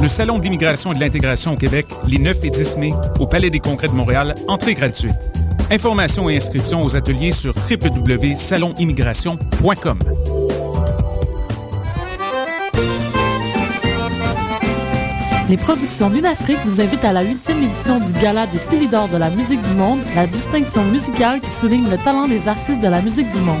Le Salon d'immigration et de l'intégration au Québec, les 9 et 10 mai, au Palais des Congrès de Montréal, entrée gratuite. Informations et inscriptions aux ateliers sur www.salonimmigration.com. Les productions L'Unafrique vous invitent à la huitième édition du Gala des Silidors de la musique du monde, la distinction musicale qui souligne le talent des artistes de la musique du monde.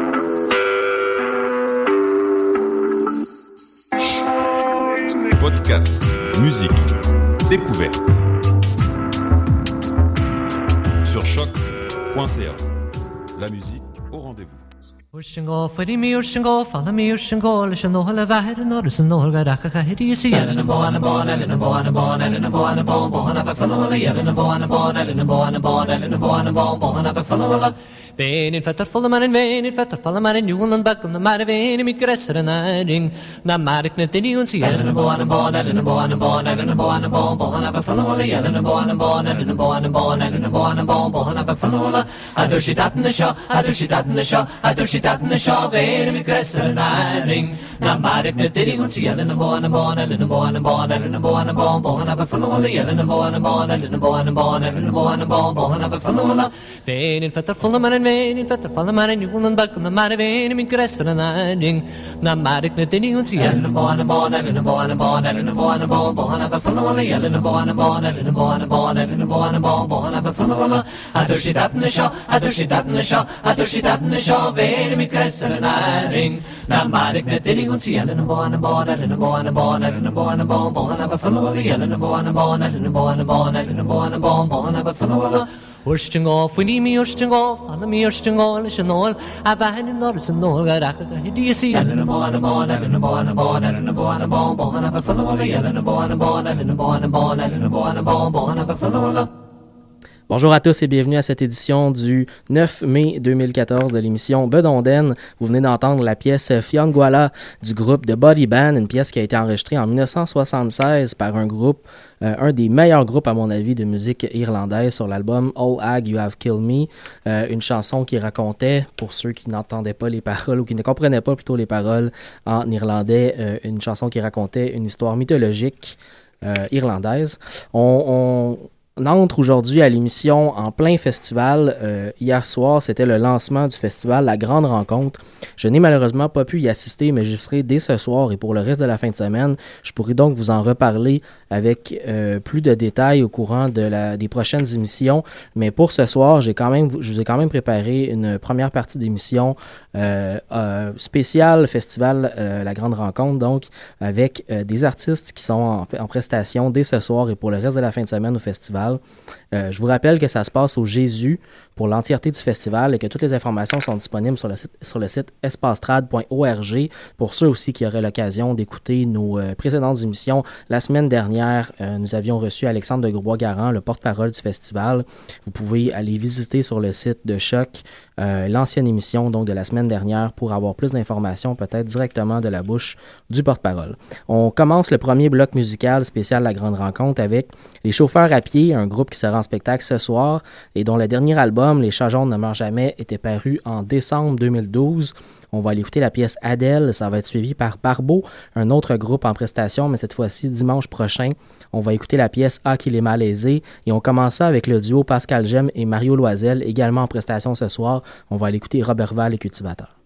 Podcast, musique, découverte. Sur choc.ca. La musique au rendez-vous. Venin fatter volle mannen, venin fatter volle mannen, julen bakken de maar venin met gresseren aarding. Na maar ik net in die ons hier. En een born, een boan, en een boan, een boan, born, born boan, een boan, boan, en we vullen wolle, en een born, een boan, en born, boan, een boan, born, een boan, een boan, born en we vullen wolle. Adur she dat in de shaw, adur she dat in de shaw, adur she dat in de shaw, venin met gresseren aarding. born, maar ik net in die ons hier. born, een boan, een born, en een boan, een born en een boan, een boan, boan, born, we vullen wolle, en een boan, een born, en een boan, born, boan, en een boan, born boan, boan, en we vullen wolle. Venin fatter volle mannen, Marevin, vetter van de Marin, jongen, bak van de Marevin, mijn kressen en einding. Dan maak ik met de dingen zie. En de boan, de boan, en de boan, de boan, en de boan, de boan, boan, even van de wallen, en de boan, de boan, en de boan, de boan, en de boan, de boan, boan, even van de wallen. Had er zit dat in de schaal, had er zit dat in de schaal, had er zit dat in de schaal, weer mijn kressen en einding. Dan maak ik met de dingen zie. En de boan, de boan, en de boan, de boan, en de. Urstingo, fala mi urstingo, lys yn ôl, a fahen yn oris yn ôl, gael ac ag hyd i si. Elen y bon, y bon, elen y bon, y bon, elen y bon, y bon, bon, a fy ffynol, elen y bon, y bon, elen y bon, y bon, elen y bon, y bon, bon, a fy ffynol. Bonjour à tous et bienvenue à cette édition du 9 mai 2014 de l'émission Bedonden. Vous venez d'entendre la pièce Fianguala du groupe The Body Band, une pièce qui a été enregistrée en 1976 par un groupe, euh, un des meilleurs groupes à mon avis de musique irlandaise sur l'album All Ag You Have Killed Me, euh, une chanson qui racontait, pour ceux qui n'entendaient pas les paroles ou qui ne comprenaient pas plutôt les paroles en irlandais, euh, une chanson qui racontait une histoire mythologique irlandaise. on on entre aujourd'hui à l'émission en plein festival. Euh, hier soir, c'était le lancement du festival La Grande Rencontre. Je n'ai malheureusement pas pu y assister, mais j'y serai dès ce soir et pour le reste de la fin de semaine. Je pourrai donc vous en reparler avec euh, plus de détails au courant de la, des prochaines émissions. Mais pour ce soir, j'ai quand même, je vous ai quand même préparé une première partie d'émission euh, spéciale festival La Grande Rencontre, donc avec des artistes qui sont en prestation dès ce soir et pour le reste de la fin de semaine au festival. Euh, je vous rappelle que ça se passe au Jésus pour l'entièreté du festival et que toutes les informations sont disponibles sur le site, sur le site pour ceux aussi qui auraient l'occasion d'écouter nos euh, précédentes émissions. La semaine dernière, euh, nous avions reçu Alexandre de Groix-Garand, le porte-parole du festival. Vous pouvez aller visiter sur le site de Choc l'ancienne émission donc de la semaine dernière pour avoir plus d'informations peut-être directement de la bouche du porte-parole. On commence le premier bloc musical spécial La Grande Rencontre avec Les Chauffeurs à pied, un groupe qui sera en spectacle ce soir et dont le dernier album, Les Chats jaunes ne meurent jamais, était paru en décembre 2012. On va aller écouter la pièce Adèle, ça va être suivi par Barbeau, un autre groupe en prestation, mais cette fois-ci dimanche prochain. On va écouter la pièce Ah qu'il est malaisé et on commence avec le duo Pascal Gem et Mario Loisel, également en prestation ce soir. On va aller écouter Robert Val et Cultivateur.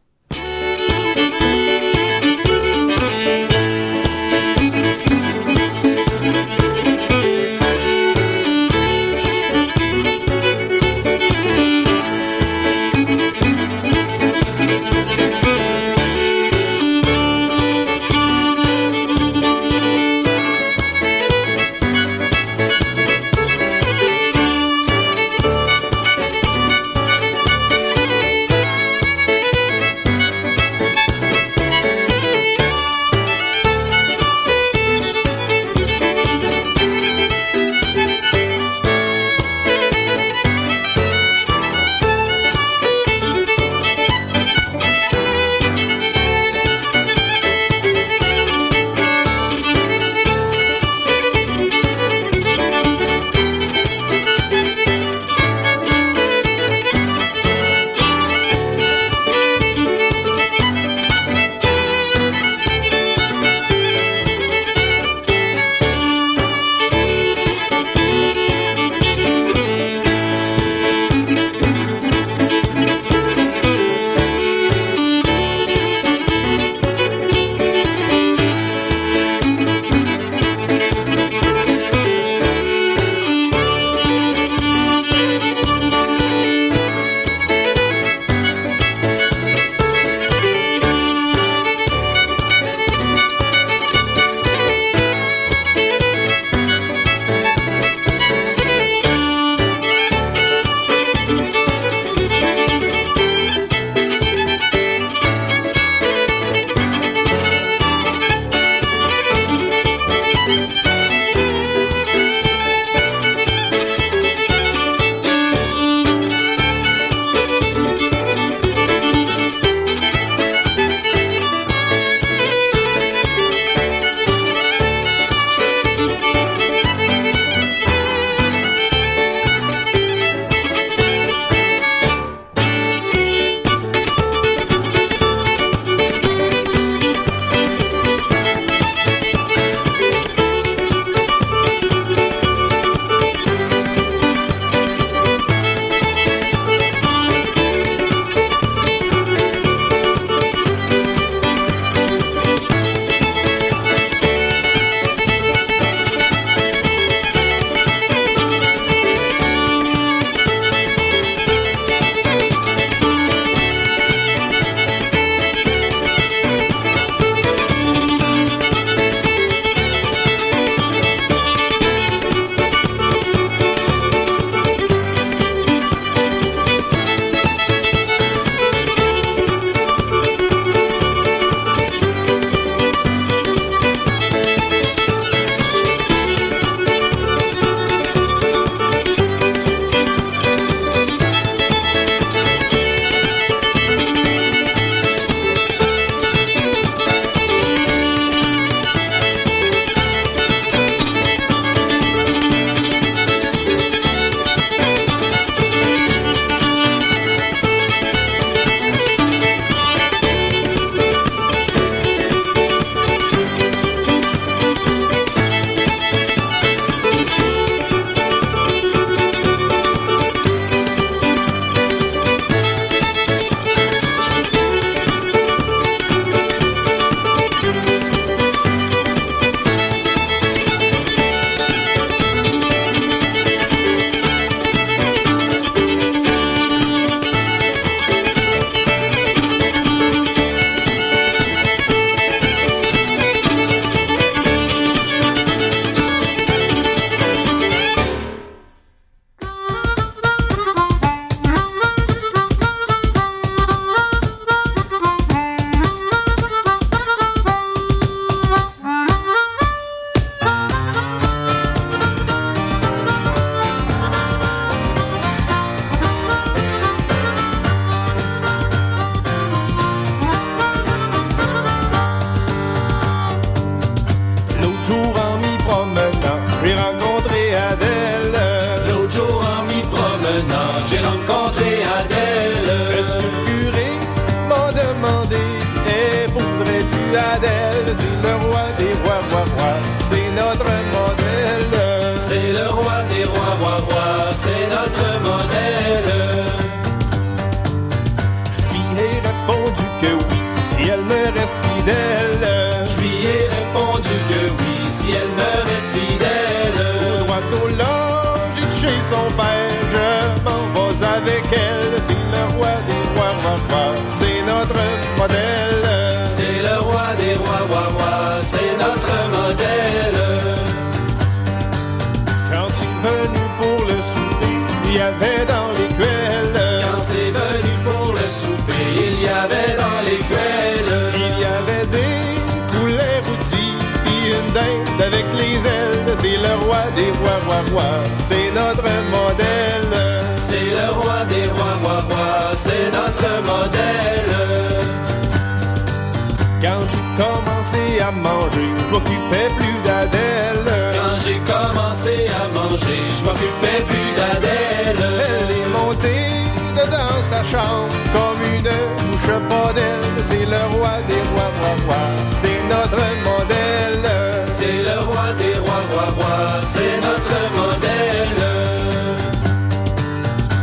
manger, je m'occupais plus d'Adèle. Quand j'ai commencé à manger, je m'occupais plus d'Adèle. Elle est montée dans sa chambre comme une mouche d'elle C'est le roi des rois, roi, roi, c'est notre modèle. C'est le roi des rois, roi, roi, c'est notre modèle.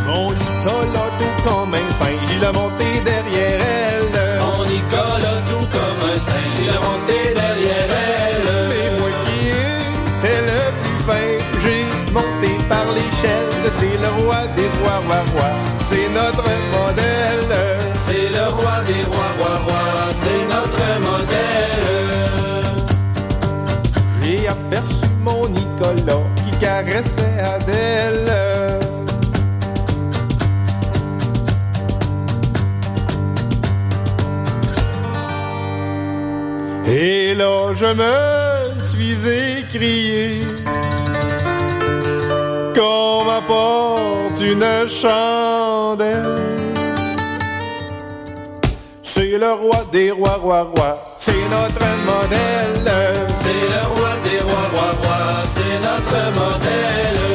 Mon idole tout comme un saint, il a monté d'elle je me suis écrié qu'on m'apporte une chandelle. C'est le roi des rois, roi, roi, c'est notre modèle. C'est le roi des rois, roi, roi, c'est notre modèle.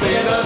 Say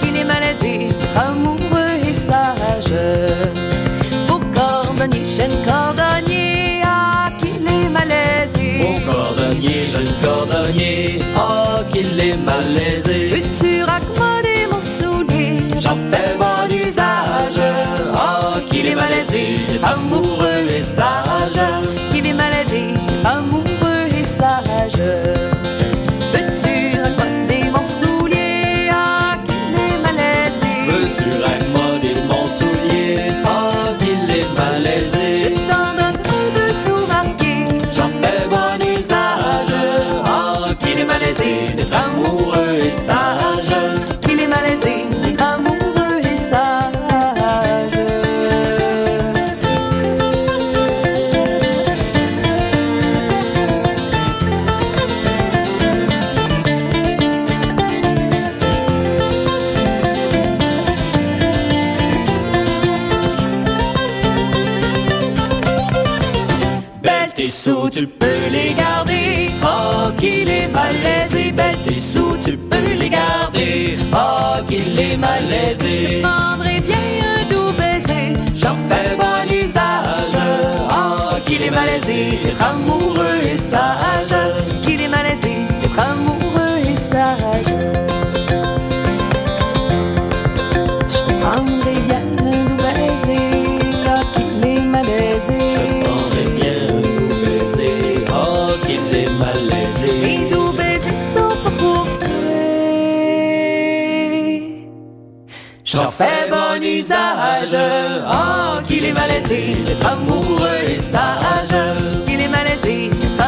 qu'il est malaisé, amoureux et sage. Pour cordonnier, jeune cordonnier, ah qu'il est malaisé. Pour cordonnier, jeune cordonnier, ah qu'il est malaisé. Futur accommoder mon soulier, j'en fais bon usage. Ah qu'il est malaisé, amoureux et sage. Qu'il est malaisé. Malaisé, être amoureux et sage. Qu'il est malaisé, être amoureux et sage. Oh, qu'il est malaisé, d'être amoureux et sage. Il est malaisé, être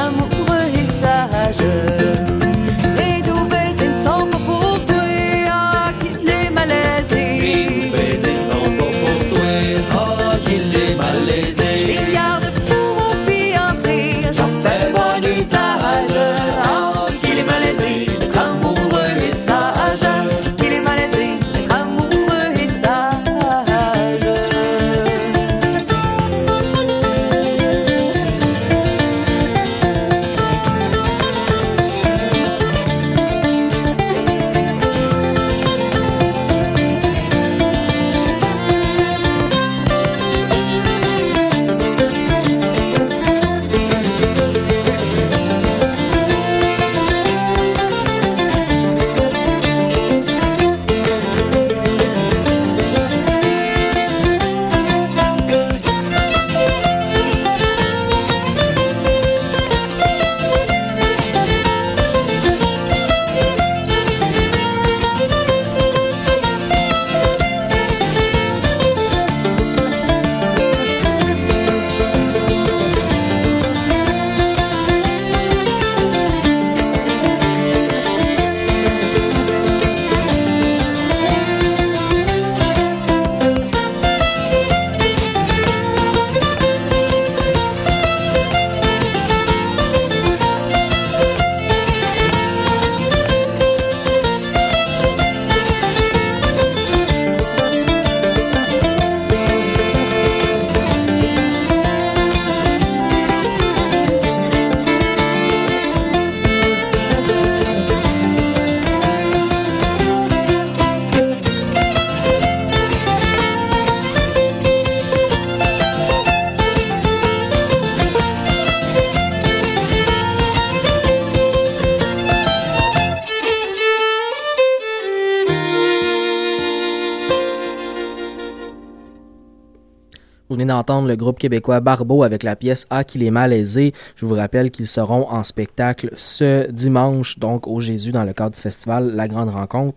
le groupe québécois Barbeau avec la pièce Ah qu'il est malaisé. Je vous rappelle qu'ils seront en spectacle ce dimanche, donc au Jésus, dans le cadre du festival La Grande Rencontre.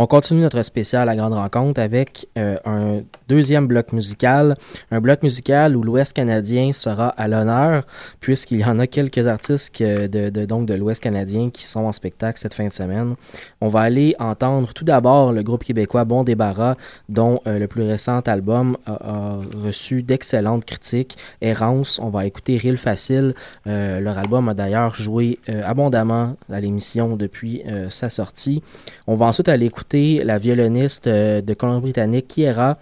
On continue notre spécial La Grande Rencontre avec euh, un deuxième bloc musical, un bloc musical où l'Ouest canadien sera à l'honneur, puisqu'il y en a quelques artistes de, donc de l'Ouest canadien qui sont en spectacle cette fin de semaine. On va aller entendre tout d'abord le groupe québécois Bon Débarras, dont euh, le plus récent album a, reçu d'excellentes critiques. Errance, on va écouter Rille Facile. Euh, leur album a d'ailleurs joué abondamment à l'émission depuis sa sortie. On va ensuite aller écouter la violoniste euh, de Colombie-Britannique, Kiera,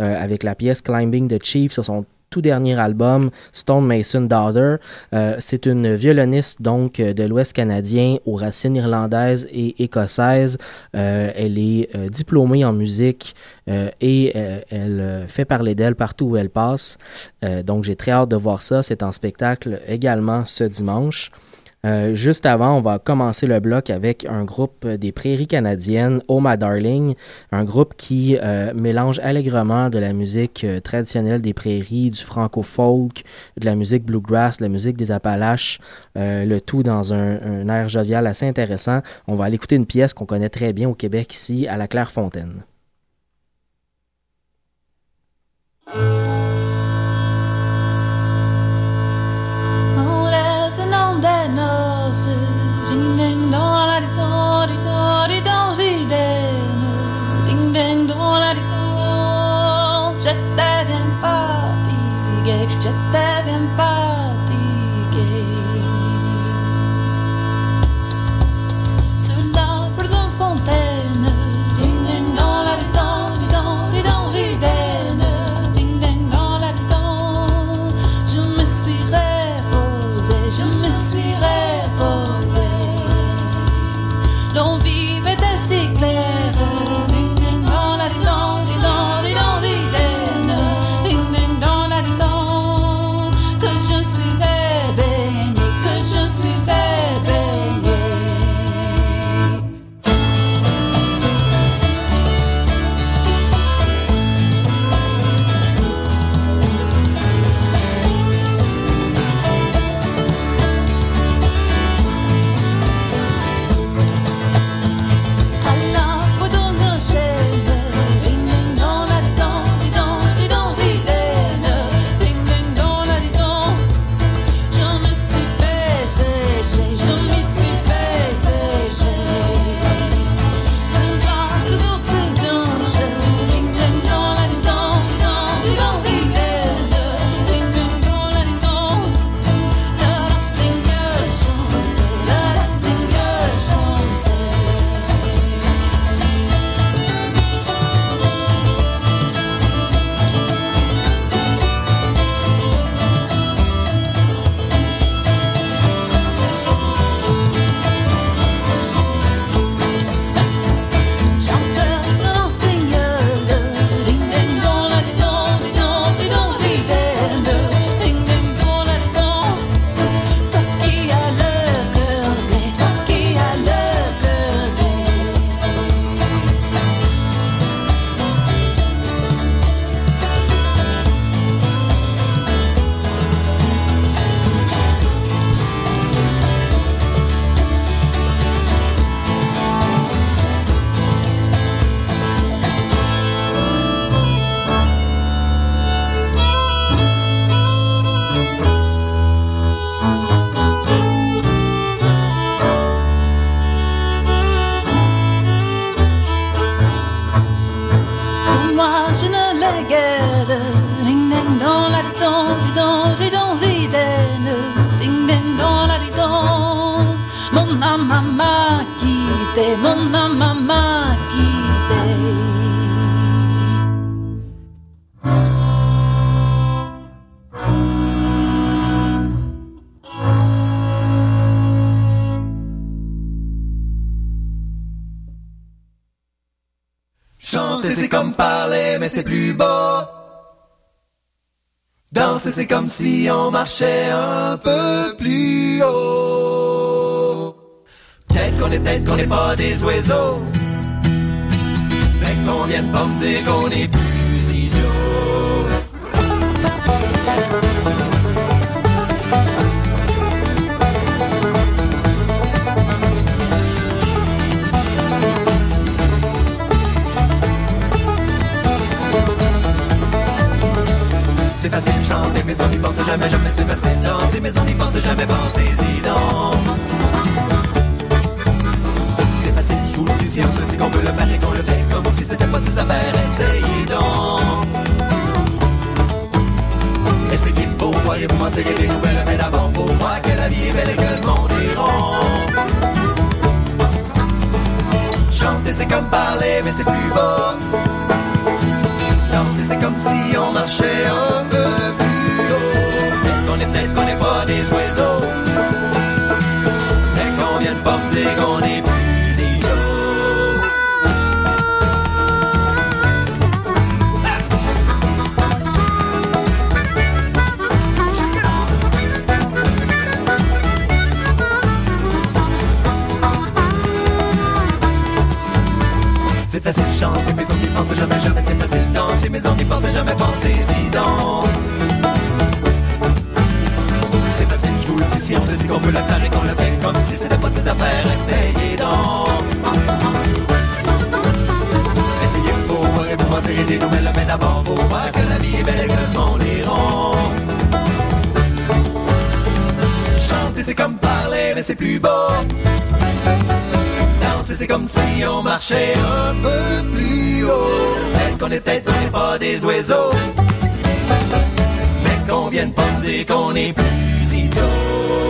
euh, avec la pièce Climbing the Chief sur son tout dernier album, Stone Mason Daughter. Euh, c'est une violoniste donc de l'Ouest canadien aux racines irlandaises et écossaises. Elle est diplômée en musique et elle fait parler d'elle partout où elle passe. Donc j'ai très hâte de voir ça. C'est en spectacle également ce dimanche. Euh, juste avant, on va commencer le bloc avec un groupe des prairies canadiennes, Oh My Darling, un groupe qui euh, mélange allègrement de la musique euh, traditionnelle des prairies, du franco-folk, de la musique bluegrass, de la musique des Appalaches, le tout dans un, air jovial assez intéressant. On va aller écouter une pièce qu'on connaît très bien au Québec ici, à la Clairefontaine. On Norvégienne. Ding ding dong la di dong, je t'aime. Chanter c'est comme parler mais c'est plus bas. Danser c'est comme si on marchait un peu plus haut. Peut-être qu'on est, peut-être qu'on n'est pas des oiseaux. Mais qu'on vienne pas me dire qu'on est plus idiots. C'est facile chanter mais on n'y pense jamais, jamais c'est facile danser mais on n'y pense jamais, pensez-y donc Si on se dit qu'on peut le faire et qu'on le fait comme si c'était pas des affaires, essayez donc. Essayez pour voir et vous mentir et des nouvelles mais d'abord faut voir que la vie est belle et que le monde est rond. Chanter c'est comme parler mais c'est plus beau Danser c'est comme si on marchait un peu plus Peut-être qu'on est, peut-être qu'on n'est pas des oiseaux Facile chanter mais on n'y pense jamais, jamais c'est facile danser mais on n'y pense jamais, pensez-y donc. C'est facile, je vous le on se dit qu'on peut le faire et qu'on le fait comme si c'était pas des affaires, essayez donc. Essayez pour voir et vous mentir et des nouvelles mais d'abord faut voir que la vie est belle et que le monde Chanter c'est comme parler mais c'est plus beau C'est comme si on marchait un peu plus haut. Peut-être qu'on est peut-être pas des oiseaux. Mais qu'on vienne pas me dire qu'on est plus idiots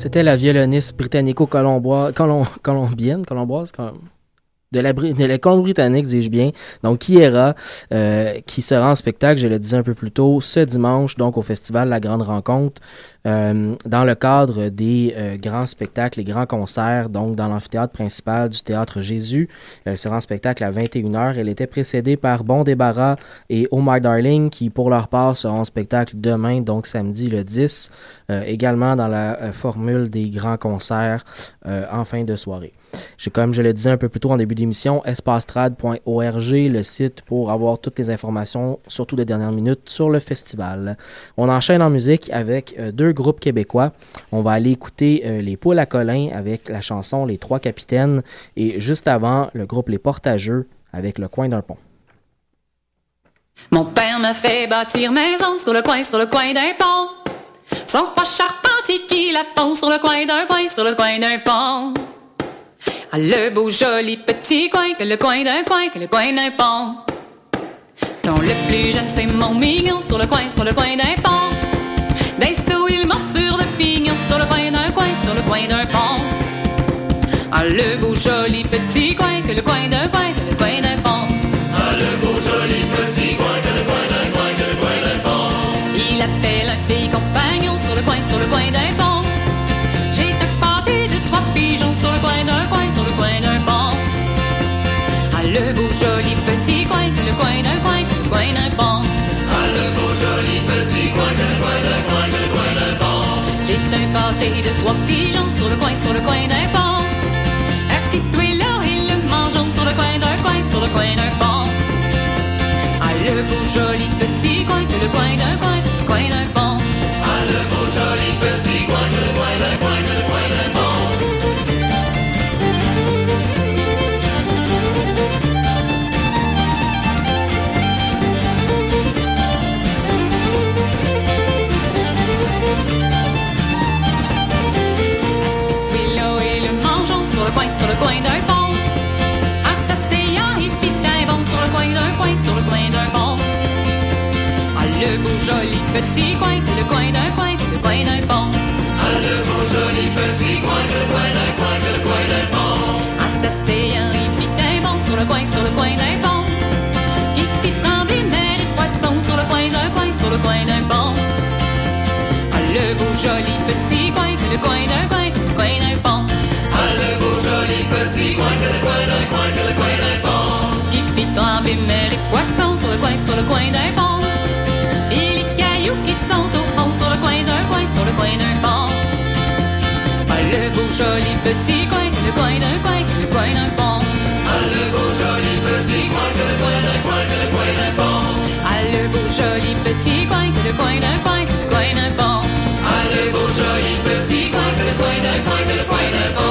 C'était la violoniste britannico-colomboise, colom- colombienne, colomboise, com- de la, de la Colombie-Britannique, dis-je bien, donc Kiera, euh, qui sera en spectacle, je le disais un peu plus tôt, ce dimanche, donc au festival La Grande Rencontre, euh, dans le cadre des euh, grands spectacles, les grands concerts, donc dans l'amphithéâtre principal du Théâtre Jésus. Elle sera en spectacle à 21h. Elle était précédée par Bon Débarras et Oh My Darling, qui pour leur part seront en spectacle demain, donc samedi le 10, euh, également dans la formule des grands concerts en fin de soirée. Comme je le disais un peu plus tôt en début d'émission, espastrad.org, le site pour avoir toutes les informations, surtout de dernière minute, sur le festival. On enchaîne en musique avec euh, deux groupes québécois. On va aller écouter euh, les Poules à Colin avec la chanson Les Trois Capitaines et juste avant, le groupe Les Portageux avec Le Coin d'un Pont. Mon père me fait bâtir maison sur le coin, sur le coin d'un pont. Son pas charpentier qui la font sur le coin d'un coin, sur le coin d'un pont. Ah, le beau joli petit coin, que le coin d'un coin, que le coin d'un pont. Dont le plus jeune c'est mon mignon, sur le coin, sur le coin d'un pont. D'un saut il monte sur le pignon, sur le coin d'un coin, sur le coin d'un pont. Ah, le beau joli petit coin, que le coin d'un coin, que le coin d'un pont. Ah, le beau joli petit coin, que le coin d'un coin, que le coin d'un pont. Il appelle un de ses compagnons sur le coin, sur le coin d'un pont. Pâté de trois pigeons sur le coin, sur le coin d'un pont. Petit coin, le coin d'un coin, le coin d'un pont. Ah, le beau joli petit coin, le coin d'un coin, le coin d'un pont. S'asseyant, il fit un bond sur le coin, sur le coin d'un pont. Qui fit trembler mer et poisson sur le coin d'un coin, sur le coin d'un pont. Ah, le beau joli petit coin, le coin d'un coin, le coin d'un pont. Ah, le beau joli petit coin, le coin d'un coin, le coin d'un pont. qui fit trembler mer et poisson sur le coin, sur le coin d'un pont. Coin, d'un pont. Ah, le beau joli petit coin, le coin d'un coin, le coin d'un pont. Ah, le beau joli petit coin, le coin d'un coin, le coin d'un pont. Ah, le beau joli petit coin, le coin d'un coin, le coin d'un pont. Ah, le beau joli petit coin, le coin d'un coin, le coin d'un pont.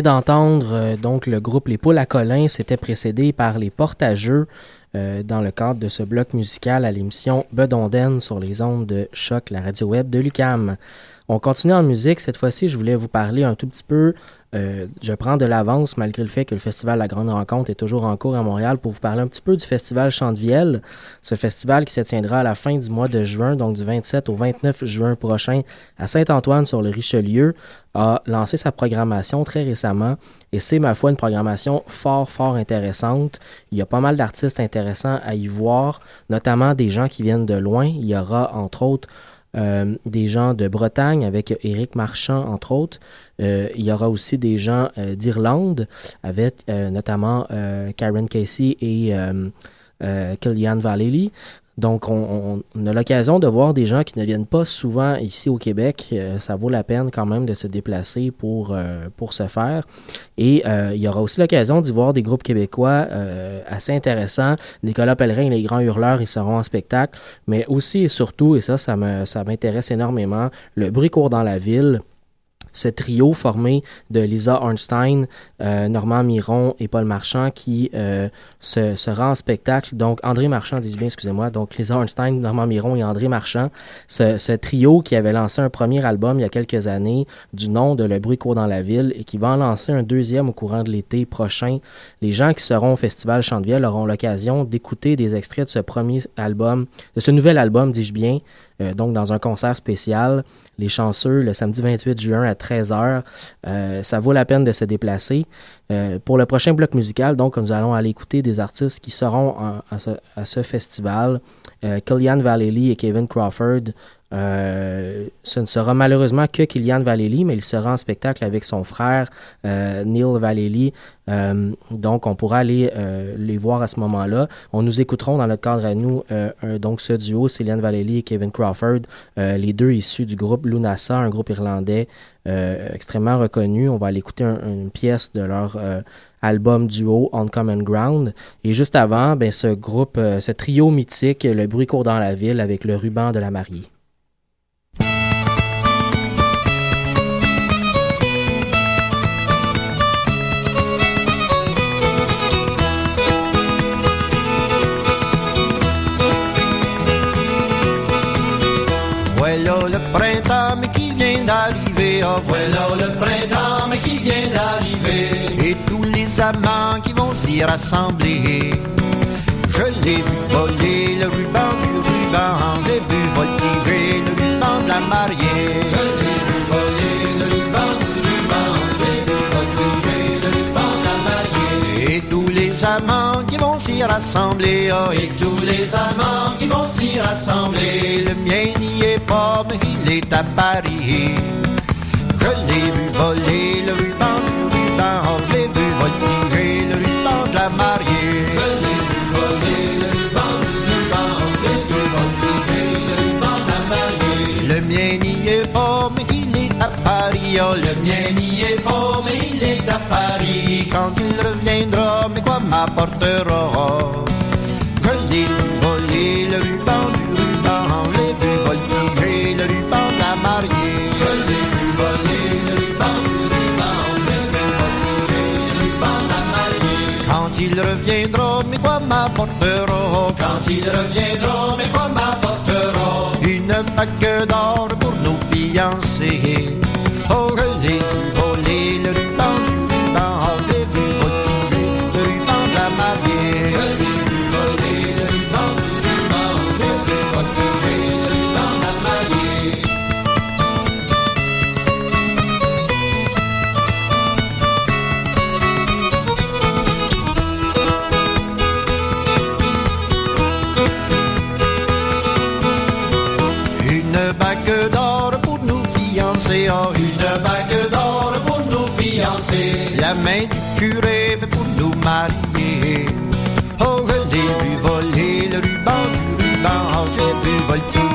D'entendre euh, donc le groupe Les Poules à Colin, c'était précédé par les Portageux euh, dans le cadre de ce bloc musical à l'émission Bedonden sur les ondes de choc, la radio web de Lucam. On continue en musique. Cette fois-ci, je voulais vous parler un tout petit peu. euh, je prends de l'avance malgré le fait que le festival La Grande Rencontre est toujours en cours à Montréal pour vous parler un petit peu du festival Chant. Ce festival qui se tiendra à la fin du mois de juin, donc du 27 au 29 juin prochain à Saint-Antoine sur le Richelieu, a lancé sa programmation très récemment et c'est ma foi une programmation fort, fort intéressante. Il y a pas mal d'artistes intéressants à y voir, notamment des gens qui viennent de loin. Il y aura entre autres euh, des gens de Bretagne avec Éric Marchand, entre autres. Euh, il y aura aussi des gens euh, d'Irlande avec euh, notamment Karen Casey et Killian Vallely. Donc, on, a l'occasion de voir des gens qui ne viennent pas souvent ici au Québec. Euh, ça vaut la peine quand même de se déplacer pour, euh, pour ce faire. Et euh, il y aura aussi l'occasion d'y voir des groupes québécois assez intéressants. Nicolas Pellerin et les Grands Hurleurs, ils seront en spectacle. Mais aussi et surtout, et ça, ça me- ça m'intéresse énormément, le bruit court dans la ville ce trio formé de Lisa Ornstein, euh, Normand Miron et Paul Marchand qui euh, se, sera en spectacle. Donc, André Marchand, dis bien, excusez-moi. Donc, Lisa Ornstein, Normand Miron et André Marchand. Ce, ce trio qui avait lancé un premier album il y a quelques années du nom de Le bruit court dans la ville et qui va en lancer un deuxième au courant de l'été prochain. Les gens qui seront au Festival Chantevielle auront l'occasion d'écouter des extraits de ce premier album, de ce nouvel album, dis-je bien, euh, donc dans un concert spécial. Les chanceux, le samedi 28 juin à 13h. Euh, ça vaut la peine de se déplacer. Euh, pour le prochain bloc musical, donc, nous allons aller écouter des artistes qui seront en- à, ce, à ce festival. Euh, Killian Vallely et Kevin Crawford. Euh, ce ne sera malheureusement que Killian Vallely, mais il sera en spectacle avec son frère euh, Neil Vallely. Euh, donc, on pourra aller euh, les voir à ce moment-là. On nous écouterons dans notre cadre à nous, euh, un- donc ce duo, Cillian Vallely et Kevin Crawford, euh, les deux issus du groupe Lunasa, un groupe irlandais extrêmement reconnu. On va aller écouter un- une pièce de leur album duo On Common Ground. Et juste avant, ben, ce groupe, ce trio mythique, Le bruit court dans la ville avec le ruban de la mariée. S'y rassembler. Je l'ai vu voler le ruban du ruban. J'ai vu voltiger le ruban de la mariée. Je l'ai vu voler le ruban du ruban. J'ai vu voltiger le ruban de la mariée. Et tous les amants qui vont s'y rassembler. Oh, et tous les amants qui vont s'y rassembler. Le mien n'y est pas, mais il est à Paris. Je l'ai vu voler m'apportera? Je vu voler le ruban du ruban. L'ai vu voltiger le ruban de la mariée. Je l'ai le ruban du ruban. L'ai vu voltiger le ruban de la mariée. Quand il reviendra, mais quoi m'apportera? Quand il reviendra, mais quoi m'apportera? Une bague d'or pour nos fiancés. J'ai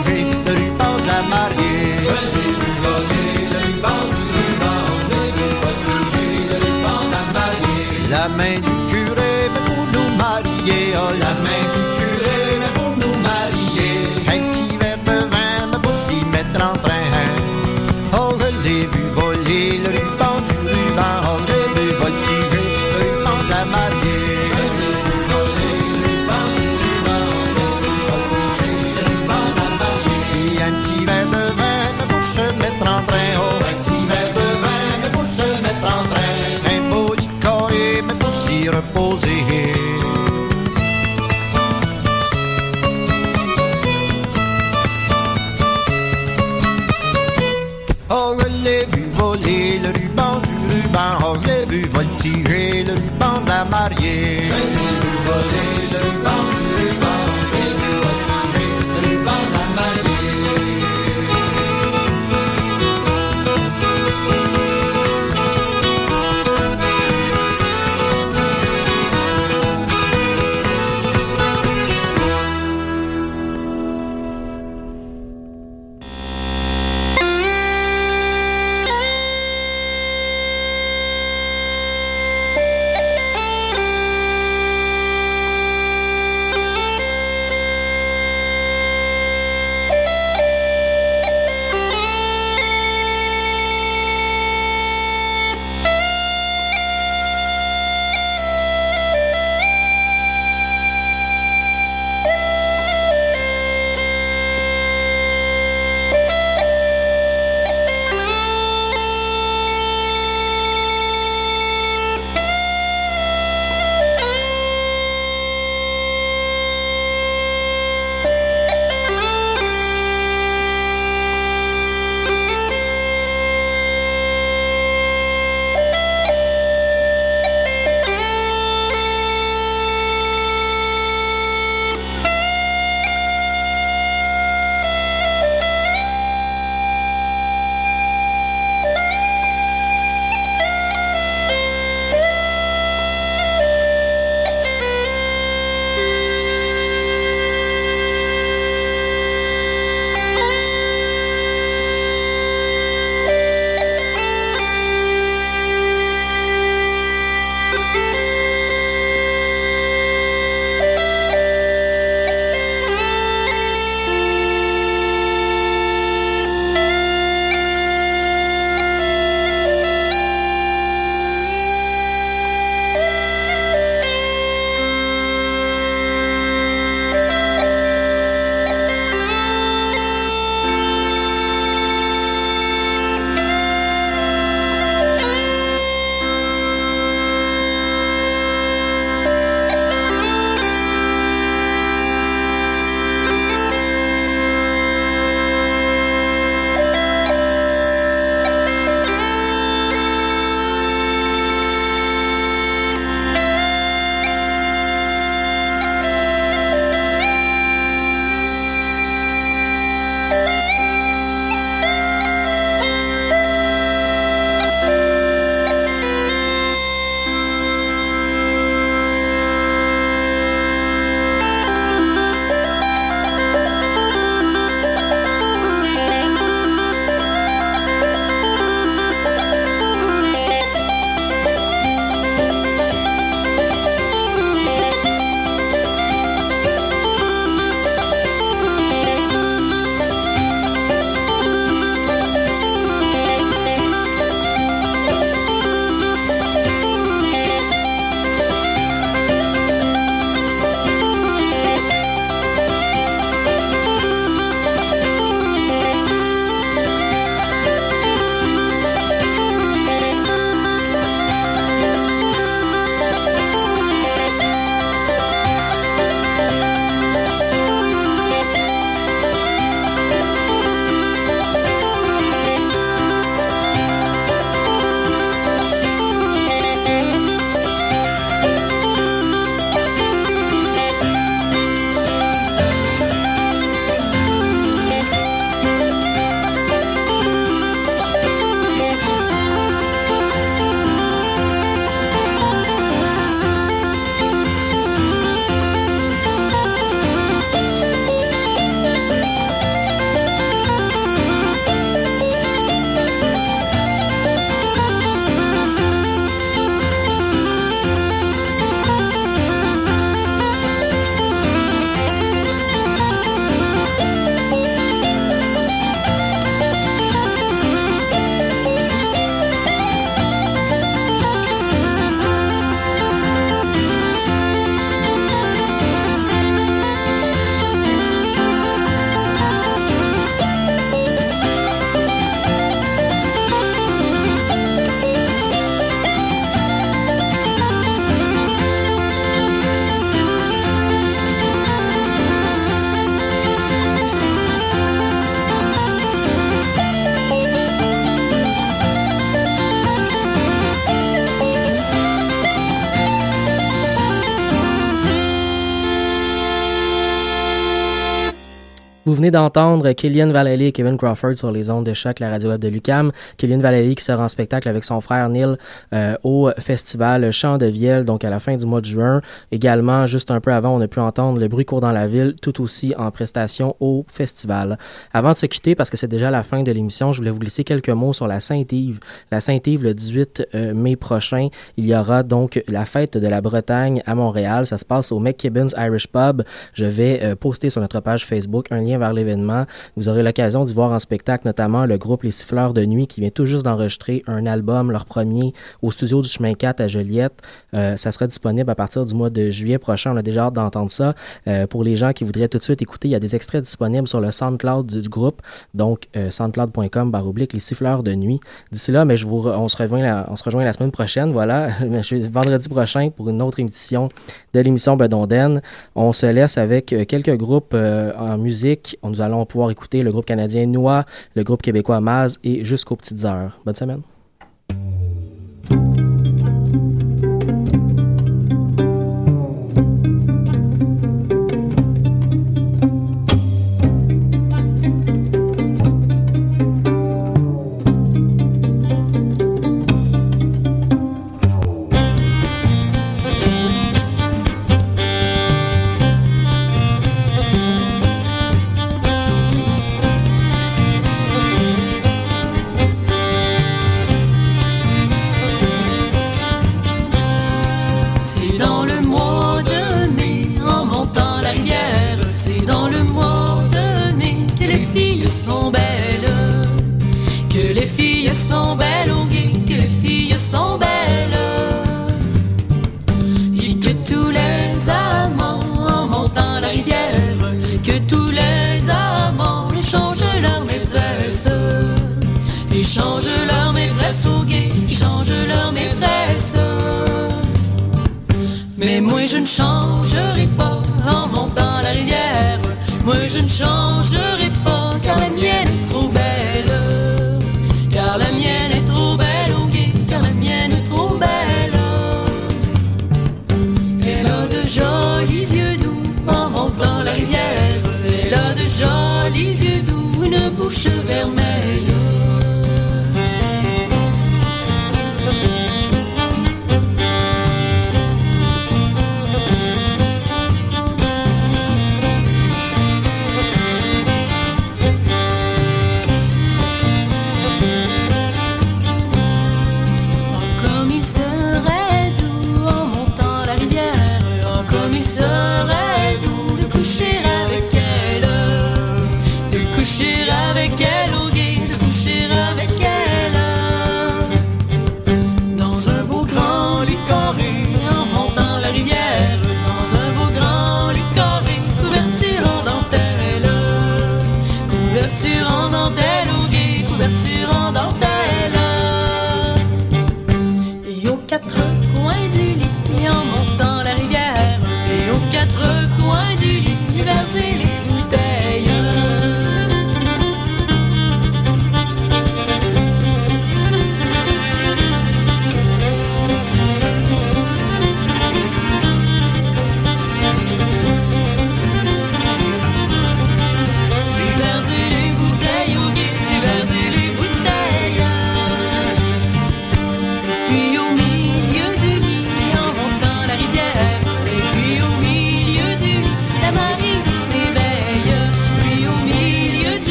d'entendre Killian Vallely et Kevin Crawford sur les ondes de choc, la radio web de Lucam. Killian Vallely qui sera en spectacle avec son frère Neil euh, au festival Chant de Vielle, donc à la fin du mois de juin. Également, juste un peu avant, on a pu entendre Le bruit court dans la ville, tout aussi en prestation au festival. Avant de se quitter, parce que c'est déjà la fin de l'émission, je voulais vous laisser quelques mots sur la Sainte-Yves. La Sainte-Yves, le 18 euh, mai prochain, il y aura donc la fête de la Bretagne à Montréal. Ça se passe au McKibbin's Irish Pub. Je vais euh, poster sur notre page Facebook un lien vers l'événement. Vous aurez l'occasion d'y voir en spectacle notamment le groupe Les Siffleurs de Nuit qui vient tout juste d'enregistrer un album, leur premier, au studio du Chemin 4 à Joliette. Euh, ça sera disponible à partir du mois de juillet prochain. On a déjà hâte d'entendre ça. Euh, pour les gens qui voudraient tout de suite écouter, il y a des extraits disponibles sur le SoundCloud du, groupe, donc euh, soundcloud.com baroblique Les Siffleurs de Nuit. D'ici là, mais je vous, on, se rejoint la, on se rejoint la semaine prochaine, voilà, vendredi prochain pour une autre émission de l'émission Bedonden. On se laisse avec quelques groupes en musique. Nous allons pouvoir écouter le groupe canadien Noix, le groupe québécois Maz et Jusqu'aux petites heures. Bonne semaine.